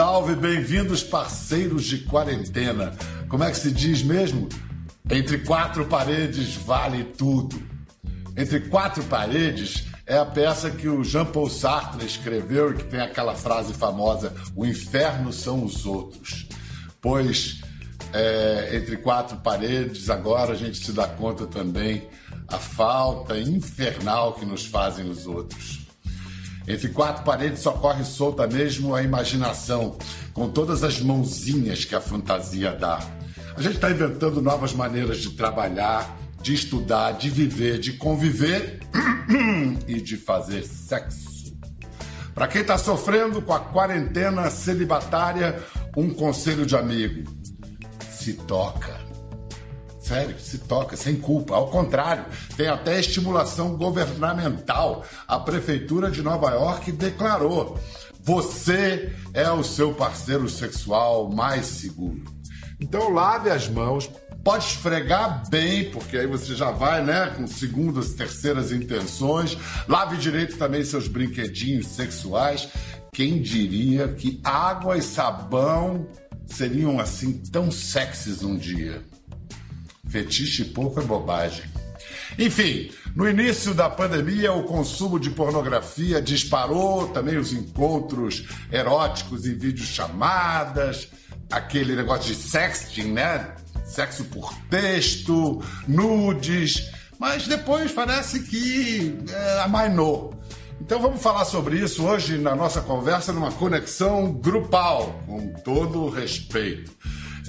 Salve, bem-vindos, parceiros de quarentena. Como é que se diz mesmo? Entre quatro paredes vale tudo. Entre quatro paredes é a peça que o Jean-Paul Sartre escreveu e que tem aquela frase famosa: O inferno são os outros. Pois é, entre quatro paredes, agora a gente se dá conta também a falta infernal que nos fazem os outros. Entre quatro paredes só corre solta mesmo a imaginação, com todas as mãozinhas que a fantasia dá. A gente está inventando novas maneiras de trabalhar, de estudar, de viver, de conviver e de fazer sexo. Para quem está sofrendo com a quarentena celibatária, um conselho de amigo: se toca. Sério, se toca, sem culpa. Ao contrário, tem até estimulação governamental. A Prefeitura de Nova York declarou: você é o seu parceiro sexual mais seguro. Então lave as mãos, pode esfregar bem, porque aí você já vai, né, com segundas, terceiras intenções. Lave direito também seus brinquedinhos sexuais. Quem diria que água e sabão seriam assim tão sexys um dia? Fetiche pouco é bobagem. Enfim, no início da pandemia, o consumo de pornografia disparou, também os encontros eróticos em videochamadas, aquele negócio de sexting, né? Sexo por texto, nudes, mas depois parece que é, amainou. Então vamos falar sobre isso hoje na nossa conversa, numa conexão grupal, com todo o respeito.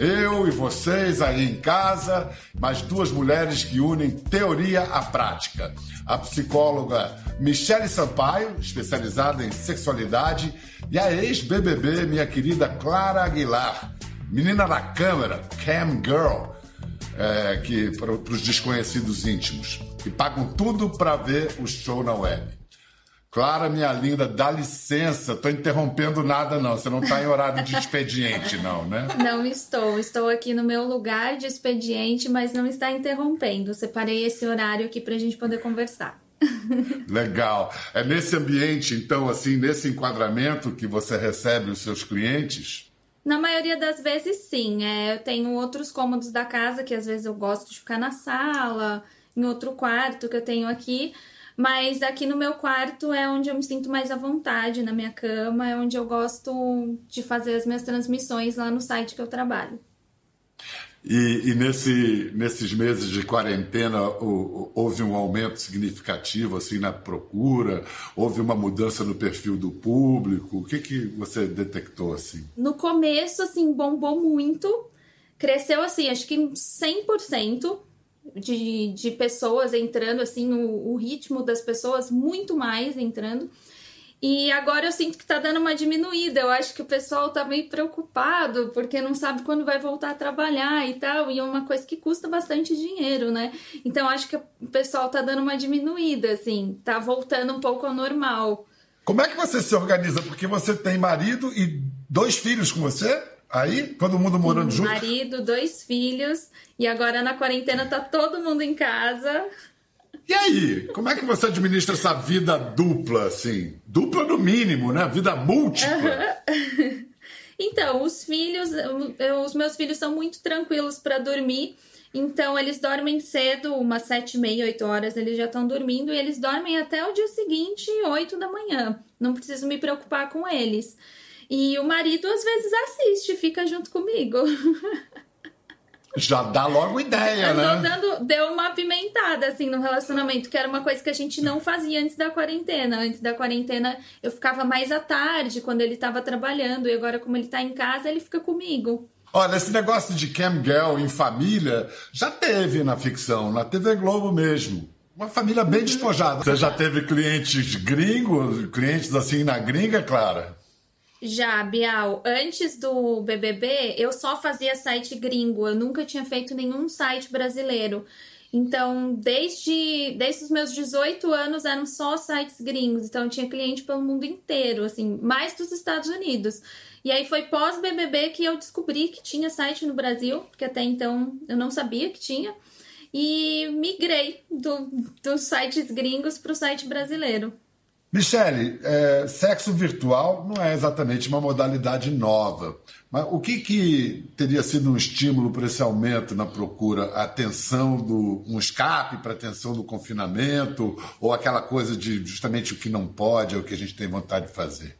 Eu e vocês aí em casa, mais duas mulheres que unem teoria à prática. A psicóloga Michele Sampaio, especializada em sexualidade, e a ex-BBB, minha querida Clara Aguilar, menina da câmera, cam girl, é, que para os desconhecidos íntimos, que pagam tudo para ver o show na web. Clara, minha linda, dá licença, tô interrompendo nada não, você não está em horário de expediente não, né? Não estou, estou aqui no meu lugar de expediente, mas não está interrompendo. Separei esse horário aqui para a gente poder conversar. Legal. É nesse ambiente, então, assim, nesse enquadramento que você recebe os seus clientes? Na maioria das vezes, sim. É, eu tenho outros cômodos da casa que às vezes eu gosto de ficar na sala, em outro quarto que eu tenho aqui. Mas aqui no meu quarto é onde eu me sinto mais à vontade, na minha cama, é onde eu gosto de fazer as minhas transmissões lá no site que eu trabalho. E, e nesse, nesses meses de quarentena houve um aumento significativo assim na procura? Houve uma mudança no perfil do público? O que, que você detectou assim? No começo, assim, bombou muito. Cresceu assim, acho que 100% de, de pessoas entrando, assim, o, o ritmo das pessoas muito mais entrando. E agora eu sinto que tá dando uma diminuída. Eu acho que o pessoal tá meio preocupado porque não sabe quando vai voltar a trabalhar e tal. E é uma coisa que custa bastante dinheiro, né? Então acho que o pessoal tá dando uma diminuída, assim, tá voltando um pouco ao normal. Como é que você se organiza? Porque você tem marido e dois filhos com você? Aí, todo mundo morando junto? Marido, dois filhos. E agora na quarentena tá todo mundo em casa. E aí, como é que você administra essa vida dupla, assim? Dupla no mínimo, né? Vida múltipla. então, os filhos, os meus filhos são muito tranquilos para dormir. Então, eles dormem cedo, umas sete e meia, oito horas, eles já estão dormindo. E eles dormem até o dia seguinte, oito da manhã. Não preciso me preocupar com eles. E o marido às vezes assiste, fica junto comigo. Já dá logo ideia, né? Dando, deu uma apimentada, assim, no relacionamento, que era uma coisa que a gente não fazia antes da quarentena. Antes da quarentena, eu ficava mais à tarde, quando ele estava trabalhando, e agora, como ele está em casa, ele fica comigo. Olha, esse negócio de cam girl em família já teve na ficção, na TV Globo mesmo. Uma família bem uhum. despojada. Você já teve clientes gringos, clientes assim na gringa, Clara? Já, Bial, antes do BBB, eu só fazia site gringo, eu nunca tinha feito nenhum site brasileiro. Então, desde, desde os meus 18 anos eram só sites gringos, então eu tinha cliente pelo mundo inteiro, assim, mais dos Estados Unidos. E aí foi pós BBB que eu descobri que tinha site no Brasil, porque até então eu não sabia que tinha, e migrei do, dos sites gringos para o site brasileiro. Michele, é, sexo virtual não é exatamente uma modalidade nova. Mas o que, que teria sido um estímulo para esse aumento na procura? A atenção do. um escape para a atenção do confinamento? Ou aquela coisa de justamente o que não pode é o que a gente tem vontade de fazer?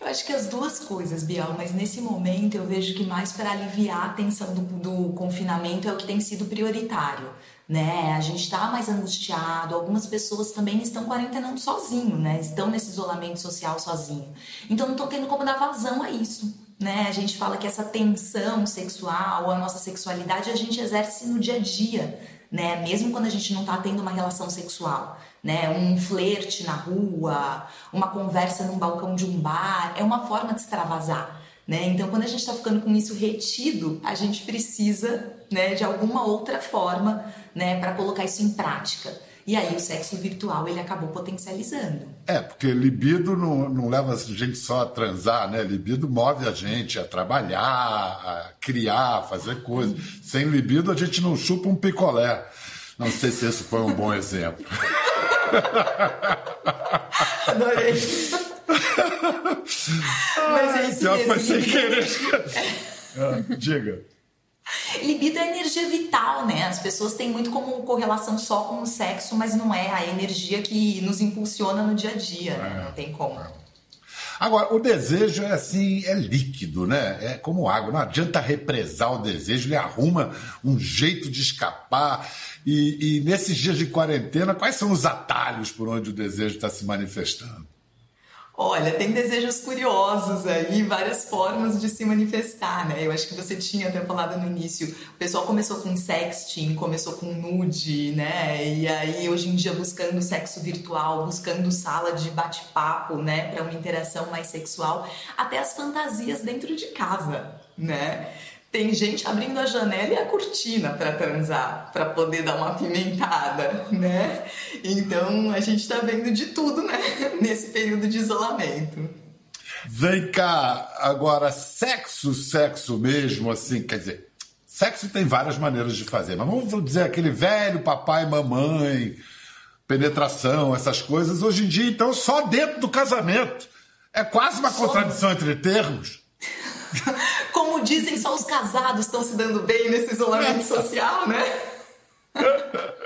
Eu acho que as duas coisas, Bial, mas nesse momento eu vejo que mais para aliviar a tensão do, do confinamento é o que tem sido prioritário né? A gente está mais angustiado, algumas pessoas também estão quarentenando sozinho, né? Estão nesse isolamento social sozinho. Então não estão tendo como dar vazão a isso. Né? A gente fala que essa tensão sexual, a nossa sexualidade, a gente exerce no dia a dia, né? Mesmo quando a gente não está tendo uma relação sexual, né? Um flerte na rua, uma conversa num balcão de um bar, é uma forma de extravasar. Né? Então, quando a gente está ficando com isso retido, a gente precisa né, de alguma outra forma né, para colocar isso em prática. E aí o sexo virtual ele acabou potencializando. É, porque libido não, não leva a gente só a transar, né? Libido move a gente a trabalhar, a criar, a fazer coisas. Sem libido a gente não chupa um picolé. Não sei se esse foi um bom exemplo. Adorei. Mas é isso Pior mesmo. foi sem querer. Ah, diga. Libido é energia vital, né? As pessoas têm muito como correlação só com o sexo, mas não é a energia que nos impulsiona no dia a dia, né? Não tem como. Agora, o desejo é assim, é líquido, né? É como água. Não adianta represar o desejo, ele arruma um jeito de escapar. E, e nesses dias de quarentena, quais são os atalhos por onde o desejo está se manifestando? Olha, tem desejos curiosos aí, várias formas de se manifestar, né? Eu acho que você tinha até falado no início, o pessoal começou com sexting, começou com nude, né? E aí hoje em dia buscando sexo virtual, buscando sala de bate-papo, né, para uma interação mais sexual, até as fantasias dentro de casa, né? Tem gente abrindo a janela e a cortina para transar, para poder dar uma pimentada, né? Então a gente está vendo de tudo, né? Nesse período de isolamento. Vem cá, agora, sexo, sexo mesmo, assim, quer dizer, sexo tem várias maneiras de fazer, mas vamos dizer aquele velho papai mamãe, penetração, essas coisas, hoje em dia, então, só dentro do casamento. É quase uma só... contradição entre termos. Como dizem, só os casados estão se dando bem nesse isolamento social, né?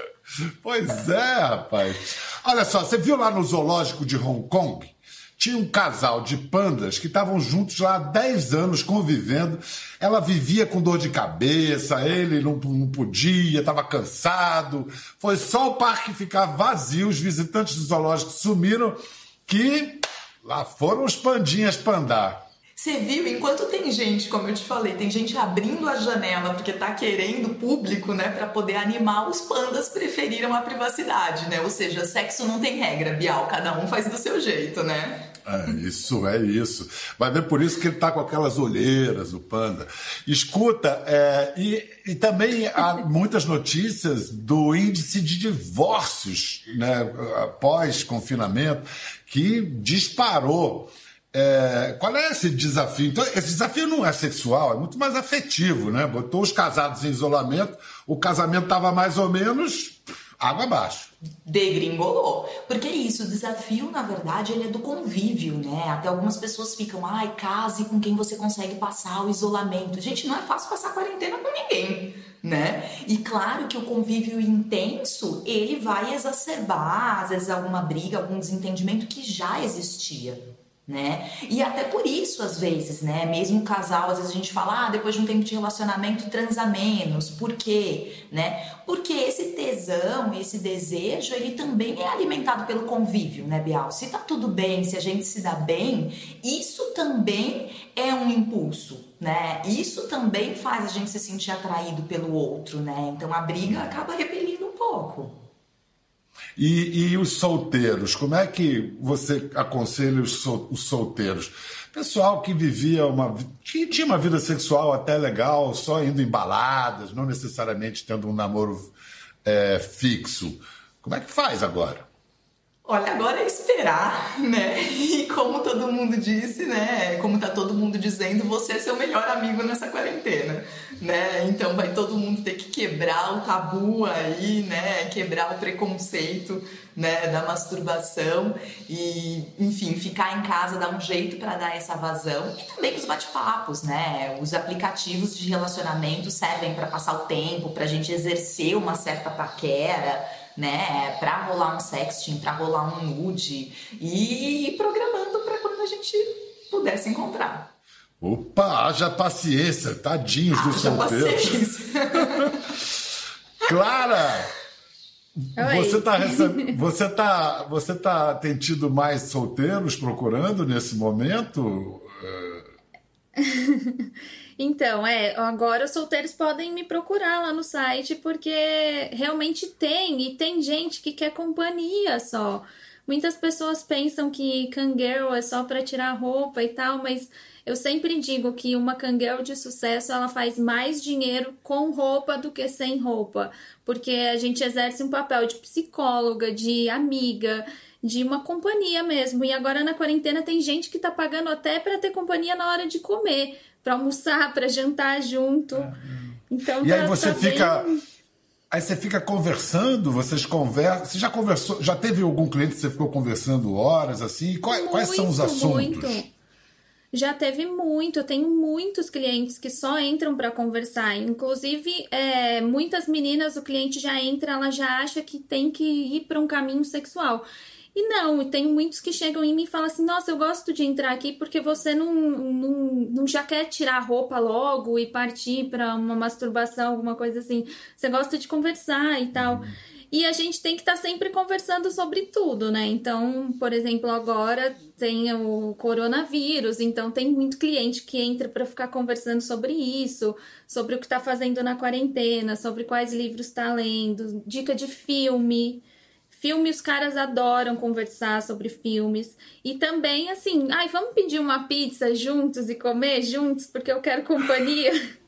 Pois é, rapaz. Olha só, você viu lá no zoológico de Hong Kong? Tinha um casal de pandas que estavam juntos lá há 10 anos convivendo. Ela vivia com dor de cabeça, ele não, não podia, estava cansado. Foi só o parque ficar vazio, os visitantes do zoológico sumiram, que lá foram os pandinhas pandar. Você viu? Enquanto tem gente, como eu te falei, tem gente abrindo a janela porque tá querendo público, né, para poder animar, os pandas preferiram a privacidade, né? Ou seja, sexo não tem regra, Bial, cada um faz do seu jeito, né? É, isso, é isso. Vai ver por isso que ele tá com aquelas olheiras, o panda. Escuta, é, e, e também há muitas notícias do índice de divórcios, né, após confinamento, que disparou. É, qual é esse desafio? Então, esse desafio não é sexual, é muito mais afetivo, né? Botou os casados em isolamento, o casamento estava mais ou menos água abaixo. Degringolou. Porque é isso, o desafio, na verdade, ele é do convívio, né? Até algumas pessoas ficam, ai, case com quem você consegue passar o isolamento. Gente, não é fácil passar quarentena com ninguém, né? E claro que o convívio intenso, ele vai exacerbar, às vezes, alguma briga, algum desentendimento que já existia né? E até por isso, às vezes, né? Mesmo o casal, às vezes a gente fala, ah, depois de um tempo de relacionamento, transa menos. Por quê? Né? Porque esse tesão, esse desejo, ele também é alimentado pelo convívio, né, Bial? Se tá tudo bem, se a gente se dá bem, isso também é um impulso, né? Isso também faz a gente se sentir atraído pelo outro, né? Então a briga acaba repelindo um pouco. E, e, os solteiros, como é que você aconselha os, sol, os solteiros? Pessoal que vivia uma. que tinha uma vida sexual até legal, só indo em baladas, não necessariamente tendo um namoro é, fixo. Como é que faz agora? Olha, agora é esperar, né? E como todo mundo disse, né? Como tá todo mundo dizendo, você é seu melhor amigo nessa quarentena, né? Então vai todo mundo ter que quebrar o tabu aí, né? Quebrar o preconceito, né? Da masturbação e, enfim, ficar em casa, dar um jeito para dar essa vazão e também os bate-papos, né? Os aplicativos de relacionamento servem para passar o tempo, para a gente exercer uma certa paquera né? Pra rolar um sexting, pra rolar um nude e ir programando para quando a gente puder se encontrar. Opa, haja paciência, tadinhos haja dos solteiros. Clara, você tá, receb... você, tá, você tá tem tido mais solteiros procurando nesse momento? Então, é, agora os solteiros podem me procurar lá no site, porque realmente tem, e tem gente que quer companhia só. Muitas pessoas pensam que Kangirl é só para tirar roupa e tal, mas eu sempre digo que uma Kangirl de sucesso ela faz mais dinheiro com roupa do que sem roupa, porque a gente exerce um papel de psicóloga, de amiga, de uma companhia mesmo. E agora na quarentena tem gente que tá pagando até para ter companhia na hora de comer para almoçar, para jantar junto. É. Então, e tá, aí você tá fica. Bem... Aí você fica conversando, vocês conversam. Você já conversou, já teve algum cliente que você ficou conversando horas assim? Quais, muito, quais são os assuntos? Muito. Já teve muito, eu tenho muitos clientes que só entram para conversar. Inclusive, é, muitas meninas, o cliente já entra, ela já acha que tem que ir para um caminho sexual. E não, tem muitos que chegam em mim e falam assim: Nossa, eu gosto de entrar aqui porque você não, não, não já quer tirar a roupa logo e partir para uma masturbação, alguma coisa assim. Você gosta de conversar e tal. Uhum. E a gente tem que estar tá sempre conversando sobre tudo, né? Então, por exemplo, agora tem o coronavírus, então tem muito cliente que entra para ficar conversando sobre isso, sobre o que está fazendo na quarentena, sobre quais livros está lendo, dica de filme. Filme, os caras adoram conversar sobre filmes. E também, assim, ai, vamos pedir uma pizza juntos e comer juntos, porque eu quero companhia.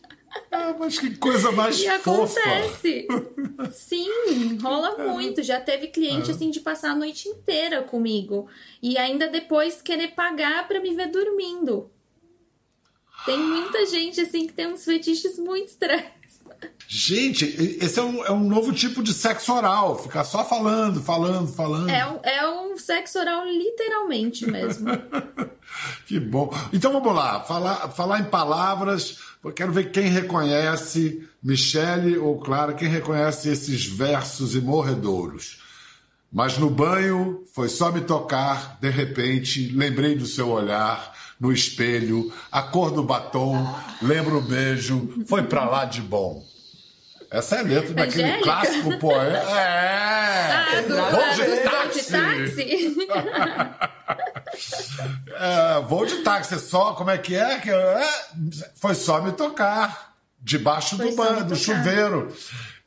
Ah, mas que coisa mais e fofa. acontece. Sim, rola muito. Já teve cliente ah. assim de passar a noite inteira comigo e ainda depois querer pagar para me ver dormindo. Tem muita gente assim que tem uns fetiches muito estranhos. Gente, esse é um, é um novo tipo de sexo oral. Ficar só falando, falando, falando. É um, é um sexo oral literalmente mesmo. que bom. Então vamos lá. Falar, falar em palavras. Eu quero ver quem reconhece, Michele ou Clara, quem reconhece esses versos imorredouros. Mas no banho foi só me tocar, de repente, lembrei do seu olhar no espelho, a cor do batom, lembro o beijo, foi pra lá de bom. Essa é a letra daquele Angélica? clássico poema. É! Ah, do, voo de táxi! É, voo de táxi, só, como é que é? é foi só me tocar, debaixo foi do banho, do chuveiro.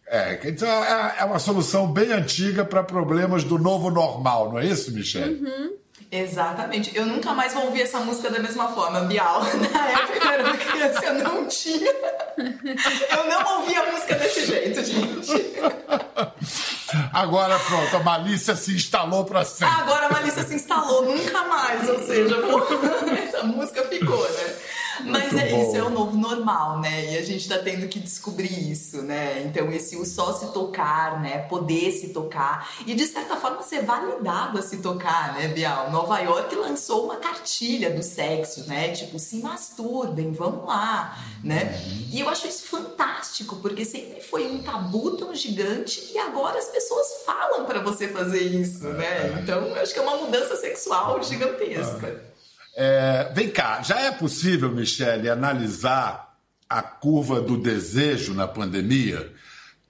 É, então é, é uma solução bem antiga para problemas do novo normal, não é isso, Michelle? Uhum. Exatamente. Eu nunca mais vou ouvir essa música da mesma forma, Bial. Na época eu era criança, eu não tinha. Eu não ouvia a música desse jeito, gente. Agora pronto, a malícia se instalou para sempre. Agora a malícia se instalou, nunca mais. Ou seja, essa música ficou, né? Mas Muito é bom. isso, é o novo normal, né? E a gente tá tendo que descobrir isso, né? Então, esse o só se tocar, né? Poder se tocar. E de certa forma ser validado a se tocar, né, Bial? Nova York lançou uma cartilha do sexo, né? Tipo, se masturbem, vamos lá, né? Uhum. E eu acho isso fantástico, porque sempre foi um tabu tão gigante e agora as pessoas falam para você fazer isso, né? É. Então, eu acho que é uma mudança sexual gigantesca. É, vem cá, já é possível, Michele, analisar a curva do desejo na pandemia?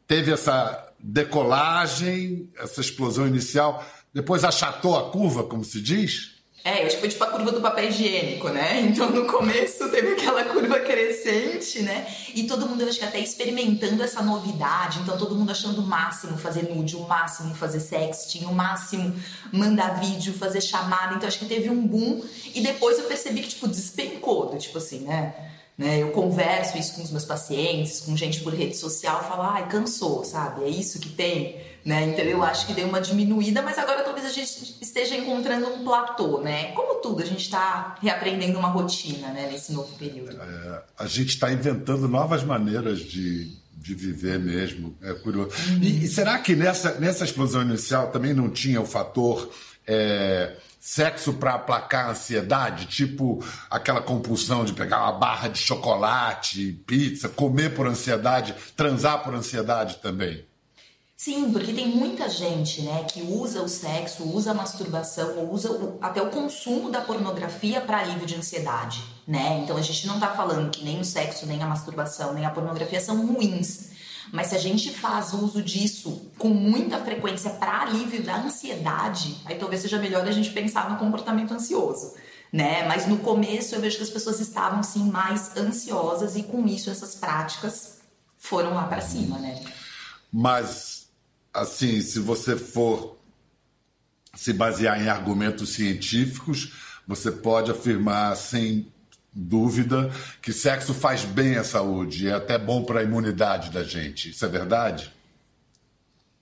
Teve essa decolagem, essa explosão inicial, depois achatou a curva, como se diz? É, eu acho que foi tipo a curva do papel higiênico, né? Então no começo teve aquela curva crescente, né? E todo mundo, eu acho que até experimentando essa novidade, então todo mundo achando o máximo fazer nude, o máximo fazer sexting, o máximo mandar vídeo, fazer chamada. Então acho que teve um boom e depois eu percebi que, tipo, despencou, tipo assim, né? Né? Eu converso isso com os meus pacientes, com gente por rede social, falo, ai, cansou, sabe? É isso que tem, né? Então eu acho que deu uma diminuída, mas agora talvez a gente esteja encontrando um platô, né? Como tudo, a gente está reaprendendo uma rotina, né? Nesse novo período. É, a gente está inventando novas maneiras de, de viver mesmo, é curioso. Uhum. E, e, será que nessa, nessa explosão inicial também não tinha o fator... É, sexo para aplacar a ansiedade, tipo aquela compulsão de pegar uma barra de chocolate, pizza, comer por ansiedade, transar por ansiedade também. Sim, porque tem muita gente, né, que usa o sexo, usa a masturbação, ou usa o, até o consumo da pornografia para alívio de ansiedade, né? Então a gente não tá falando que nem o sexo, nem a masturbação, nem a pornografia são ruins. Mas se a gente faz uso disso com muita frequência para alívio da ansiedade, aí talvez seja melhor a gente pensar no comportamento ansioso. Né? Mas no começo eu vejo que as pessoas estavam sim mais ansiosas e com isso essas práticas foram lá para cima, né? Mas assim, se você for se basear em argumentos científicos, você pode afirmar sem dúvida que sexo faz bem à saúde, é até bom para a imunidade da gente. Isso é verdade?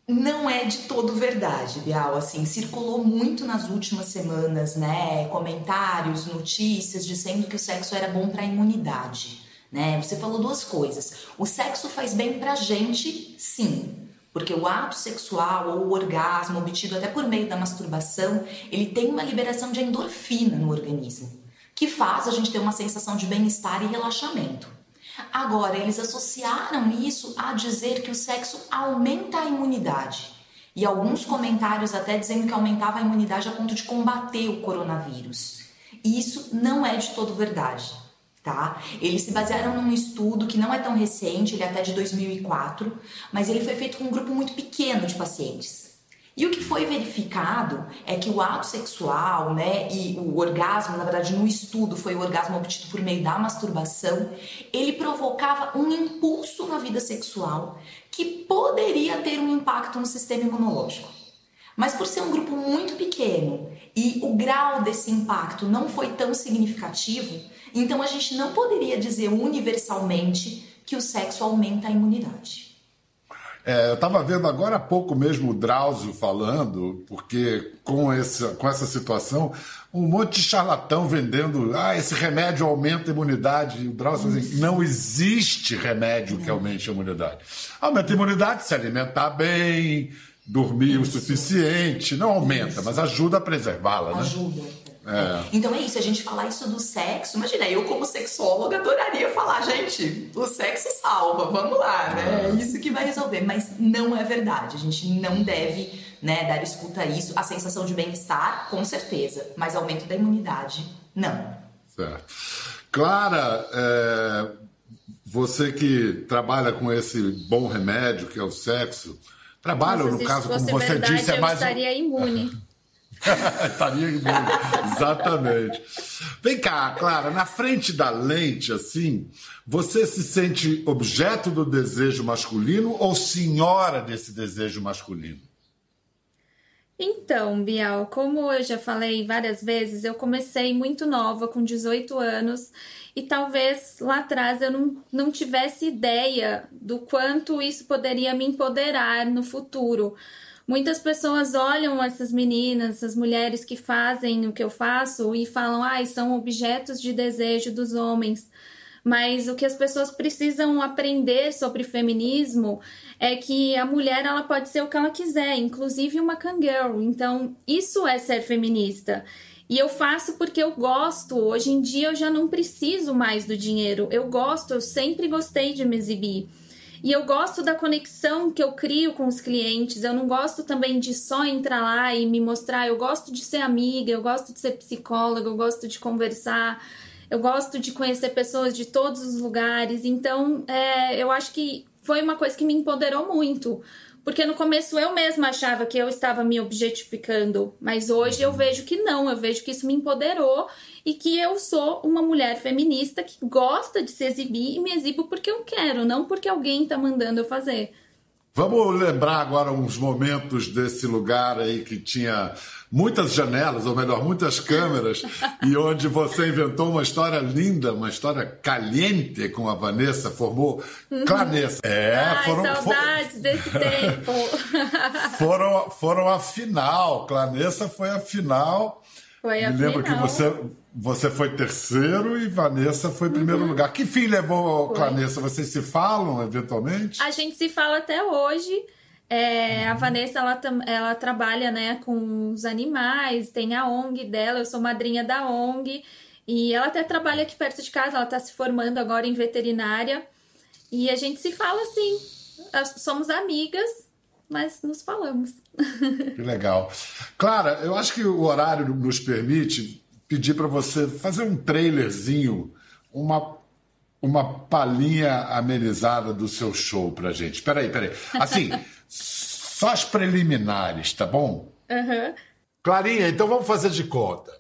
Não é de todo verdade, Bial. Assim, circulou muito nas últimas semanas, né? Comentários, notícias dizendo que o sexo era bom para a imunidade, né? Você falou duas coisas. O sexo faz bem para a gente, sim. Porque o ato sexual ou o orgasmo obtido até por meio da masturbação, ele tem uma liberação de endorfina no organismo que faz a gente ter uma sensação de bem-estar e relaxamento. Agora, eles associaram isso a dizer que o sexo aumenta a imunidade. E alguns comentários até dizendo que aumentava a imunidade a ponto de combater o coronavírus. Isso não é de todo verdade, tá? Eles se basearam num estudo que não é tão recente, ele é até de 2004, mas ele foi feito com um grupo muito pequeno de pacientes. E o que foi verificado é que o ato sexual, né, e o orgasmo, na verdade, no estudo foi o orgasmo obtido por meio da masturbação, ele provocava um impulso na vida sexual que poderia ter um impacto no sistema imunológico. Mas por ser um grupo muito pequeno e o grau desse impacto não foi tão significativo, então a gente não poderia dizer universalmente que o sexo aumenta a imunidade. É, eu estava vendo agora há pouco mesmo o Drauzio falando, porque com essa, com essa situação, um monte de charlatão vendendo, ah, esse remédio aumenta a imunidade. E o Drauzio assim, não existe remédio que aumente a imunidade. Aumenta a imunidade se alimentar bem, dormir o suficiente, não aumenta, mas ajuda a preservá-la, né? É. Então é isso, a gente falar isso do sexo. Imagina, eu como sexóloga adoraria falar, gente, o sexo salva, vamos lá, né? É isso que vai resolver. Mas não é verdade. A gente não deve né, dar escuta a isso. A sensação de bem-estar, com certeza, mas aumento da imunidade, não. Certo. Clara, é, você que trabalha com esse bom remédio que é o sexo, trabalha, Nossa, no caso, como você verdade, disse, é mais. Eu estaria imune. Estaria imune. Exatamente. Vem cá, Clara, na frente da lente, assim, você se sente objeto do desejo masculino ou senhora desse desejo masculino? Então, Bial, como eu já falei várias vezes, eu comecei muito nova, com 18 anos, e talvez lá atrás eu não, não tivesse ideia do quanto isso poderia me empoderar no futuro. Muitas pessoas olham essas meninas, essas mulheres que fazem o que eu faço e falam, ai, ah, são objetos de desejo dos homens. Mas o que as pessoas precisam aprender sobre feminismo é que a mulher ela pode ser o que ela quiser, inclusive uma kangirl. Então, isso é ser feminista. E eu faço porque eu gosto. Hoje em dia eu já não preciso mais do dinheiro. Eu gosto, eu sempre gostei de me exibir. E eu gosto da conexão que eu crio com os clientes. Eu não gosto também de só entrar lá e me mostrar. Eu gosto de ser amiga, eu gosto de ser psicóloga, eu gosto de conversar. Eu gosto de conhecer pessoas de todos os lugares. Então, é, eu acho que foi uma coisa que me empoderou muito. Porque no começo eu mesma achava que eu estava me objetificando, mas hoje eu vejo que não, eu vejo que isso me empoderou e que eu sou uma mulher feminista que gosta de se exibir e me exibo porque eu quero, não porque alguém está mandando eu fazer. Vamos lembrar agora uns momentos desse lugar aí que tinha muitas janelas, ou melhor, muitas câmeras, e onde você inventou uma história linda, uma história caliente com a Vanessa, formou. Clanessa. É, Ai, foram, saudades for... desse tempo. foram, foram a final. Clanessa foi a final. Foi a Me lembro final. que você, você foi terceiro e Vanessa foi primeiro uhum. lugar. Que fim levou foi. Clanessa? Vocês se falam eventualmente? A gente se fala até hoje. É, a Vanessa ela, ela trabalha né, com os animais, tem a ONG dela, eu sou madrinha da ONG, e ela até trabalha aqui perto de casa, ela está se formando agora em veterinária, e a gente se fala assim, somos amigas, mas nos falamos. Que legal. Clara, eu acho que o horário nos permite pedir para você fazer um trailerzinho, uma uma palhinha amenizada do seu show pra gente. Peraí, peraí. Assim, só as preliminares, tá bom? Uhum. Clarinha, então vamos fazer de conta.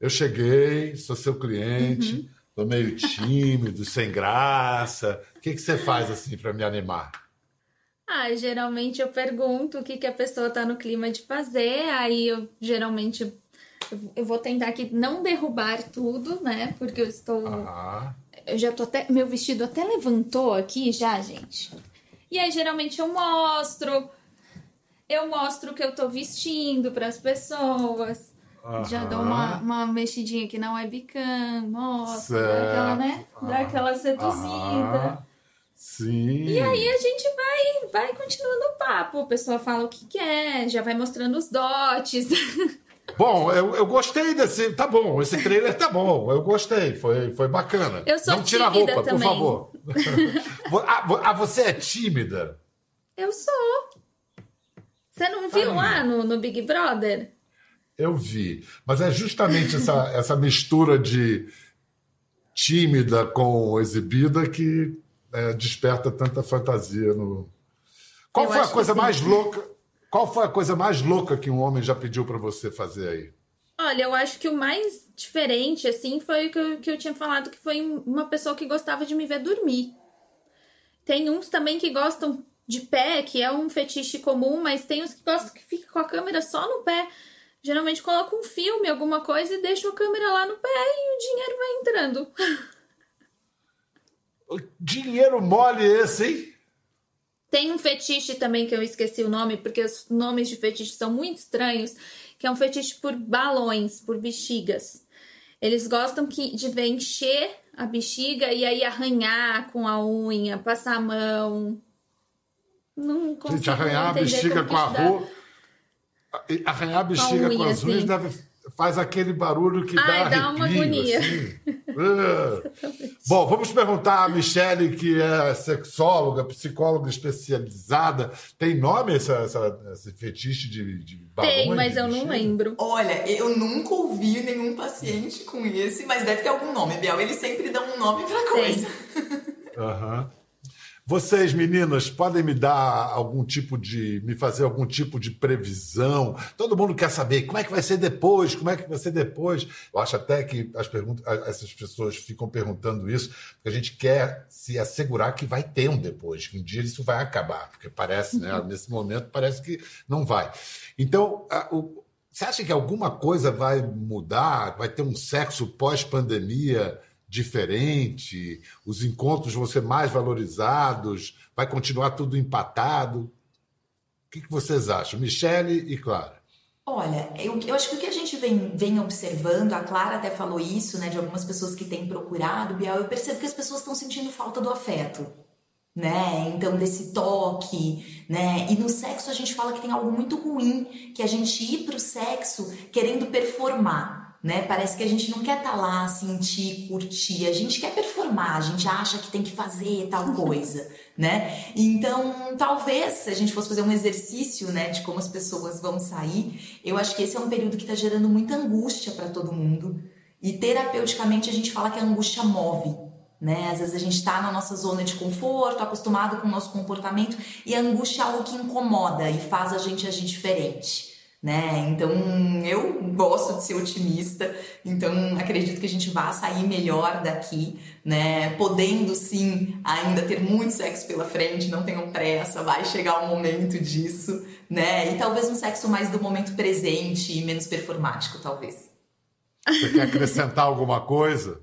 Eu cheguei, sou seu cliente, uhum. tô meio tímido, sem graça. O que, que você faz assim para me animar? Ah, geralmente eu pergunto o que, que a pessoa tá no clima de fazer, aí eu geralmente eu vou tentar aqui não derrubar tudo, né? Porque eu estou. Ah. Eu já tô até. Meu vestido até levantou aqui já, gente. E aí, geralmente, eu mostro. Eu mostro o que eu tô vestindo para as pessoas. Uhum. Já dou uma, uma mexidinha aqui na webcam, mostro, dá aquela, né? Dá aquela seduzida. Uhum. Sim. E aí a gente vai, vai continuando o papo. A pessoa fala o que quer, já vai mostrando os dotes. Bom, eu, eu gostei desse. Tá bom, esse trailer tá bom. Eu gostei, foi, foi bacana. Eu sou Não tira a roupa, também. por favor. ah, ah, você é tímida? Eu sou. Você não viu lá no, no Big Brother? Eu vi. Mas é justamente essa, essa mistura de tímida com exibida que é, desperta tanta fantasia no. Qual eu foi a coisa mais louca? Qual foi a coisa mais louca que um homem já pediu para você fazer aí? Olha, eu acho que o mais diferente, assim, foi o que eu, que eu tinha falado, que foi uma pessoa que gostava de me ver dormir. Tem uns também que gostam de pé, que é um fetiche comum, mas tem uns que gostam que fica com a câmera só no pé. Geralmente coloca um filme, alguma coisa e deixa a câmera lá no pé e o dinheiro vai entrando. O dinheiro mole esse, hein? Tem um fetiche também que eu esqueci o nome, porque os nomes de fetiche são muito estranhos, que é um fetiche por balões, por bexigas. Eles gostam que, de ver encher a bexiga e aí arranhar com a unha, passar a mão. Não consigo Gente, arranhar a bexiga com a rua. Arranhar a bexiga com, unha, com as unhas assim. deve faz aquele barulho que Ai, dá, dá uma agonia. Assim. Bom, vamos perguntar a Michelle, que é sexóloga, psicóloga especializada. Tem nome essa, essa, esse fetiche de, de balões? Tem, mas eu não lembro. Olha, eu nunca ouvi nenhum paciente com esse, mas deve ter algum nome, Biel. Eles sempre dão um nome pra coisa. Aham. Uhum. Vocês, meninas, podem me dar algum tipo de. me fazer algum tipo de previsão? Todo mundo quer saber como é que vai ser depois, como é que vai ser depois. Eu acho até que as perguntas, essas pessoas ficam perguntando isso, porque a gente quer se assegurar que vai ter um depois, que um dia isso vai acabar, porque parece, né? Uhum. Nesse momento parece que não vai. Então, a, o, você acha que alguma coisa vai mudar? Vai ter um sexo pós-pandemia? Diferente, os encontros vão ser mais valorizados, vai continuar tudo empatado? O que, vocês acham, Michele e Clara? Olha, eu, eu, acho que o que a gente vem, vem observando, a Clara até falou isso, né, de algumas pessoas que têm procurado, Biel, eu percebo que as pessoas estão sentindo falta do afeto, né, então desse toque, né, e no sexo a gente fala que tem algo muito ruim, que a gente ir pro sexo querendo performar, né? Parece que a gente não quer estar tá lá, sentir, curtir, a gente quer performar, a gente acha que tem que fazer tal coisa, né? Então, talvez se a gente fosse fazer um exercício, né, de como as pessoas vão sair, eu acho que esse é um período que está gerando muita angústia para todo mundo. E terapeuticamente a gente fala que a angústia move, né? Às vezes a gente está na nossa zona de conforto, acostumado com o nosso comportamento, e a angústia é algo que incomoda e faz a gente agir diferente né? Então eu gosto de ser otimista, então acredito que a gente vai sair melhor daqui, né? Podendo sim ainda ter muito sexo pela frente, não tenham pressa, vai chegar o momento disso, né? E talvez um sexo mais do momento presente e menos performático, talvez. Você quer acrescentar alguma coisa?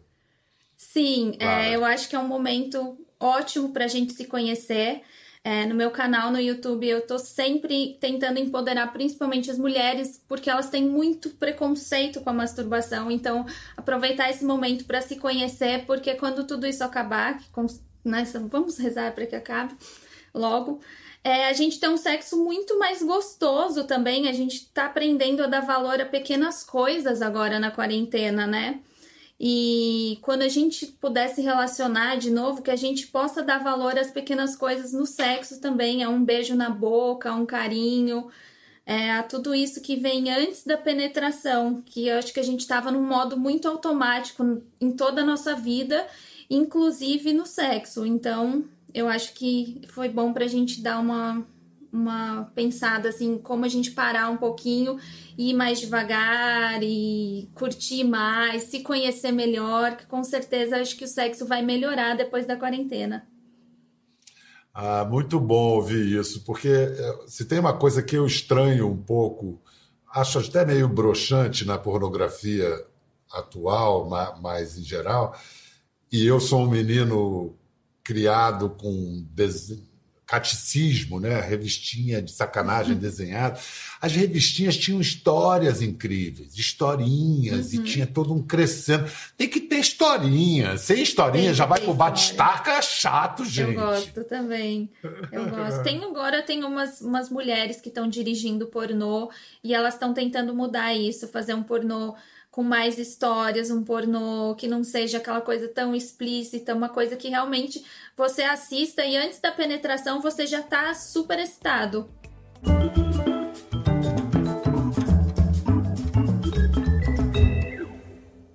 Sim, claro. é, eu acho que é um momento ótimo para a gente se conhecer. É, no meu canal no YouTube eu tô sempre tentando empoderar principalmente as mulheres, porque elas têm muito preconceito com a masturbação. Então, aproveitar esse momento para se conhecer, porque quando tudo isso acabar, que, né, vamos rezar para que acabe logo. É, a gente tem um sexo muito mais gostoso também. A gente tá aprendendo a dar valor a pequenas coisas agora na quarentena, né? E quando a gente puder se relacionar de novo, que a gente possa dar valor às pequenas coisas no sexo também, a um beijo na boca, a um carinho, é, a tudo isso que vem antes da penetração, que eu acho que a gente estava num modo muito automático em toda a nossa vida, inclusive no sexo. Então, eu acho que foi bom para a gente dar uma uma pensada assim, como a gente parar um pouquinho ir mais devagar e curtir mais, se conhecer melhor, que com certeza acho que o sexo vai melhorar depois da quarentena. Ah, muito bom ouvir isso, porque eh, se tem uma coisa que eu estranho um pouco, acho até meio broxante na pornografia atual, mas em geral, e eu sou um menino criado com catecismo, né? Revistinha de sacanagem uhum. desenhada. As revistinhas tinham histórias incríveis, historinhas, uhum. e tinha todo um crescendo. Tem que ter historinha. Sem historinha, já vai pro batistaca, é chato, gente. Eu gosto também. Eu gosto. Tem agora, tem umas, umas mulheres que estão dirigindo pornô e elas estão tentando mudar isso, fazer um pornô com mais histórias, um pornô que não seja aquela coisa tão explícita, uma coisa que realmente você assista e antes da penetração você já está super excitado.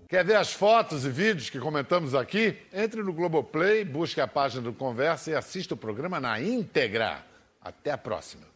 Quer ver as fotos e vídeos que comentamos aqui? Entre no Globoplay, busque a página do Conversa e assista o programa na íntegra. Até a próxima.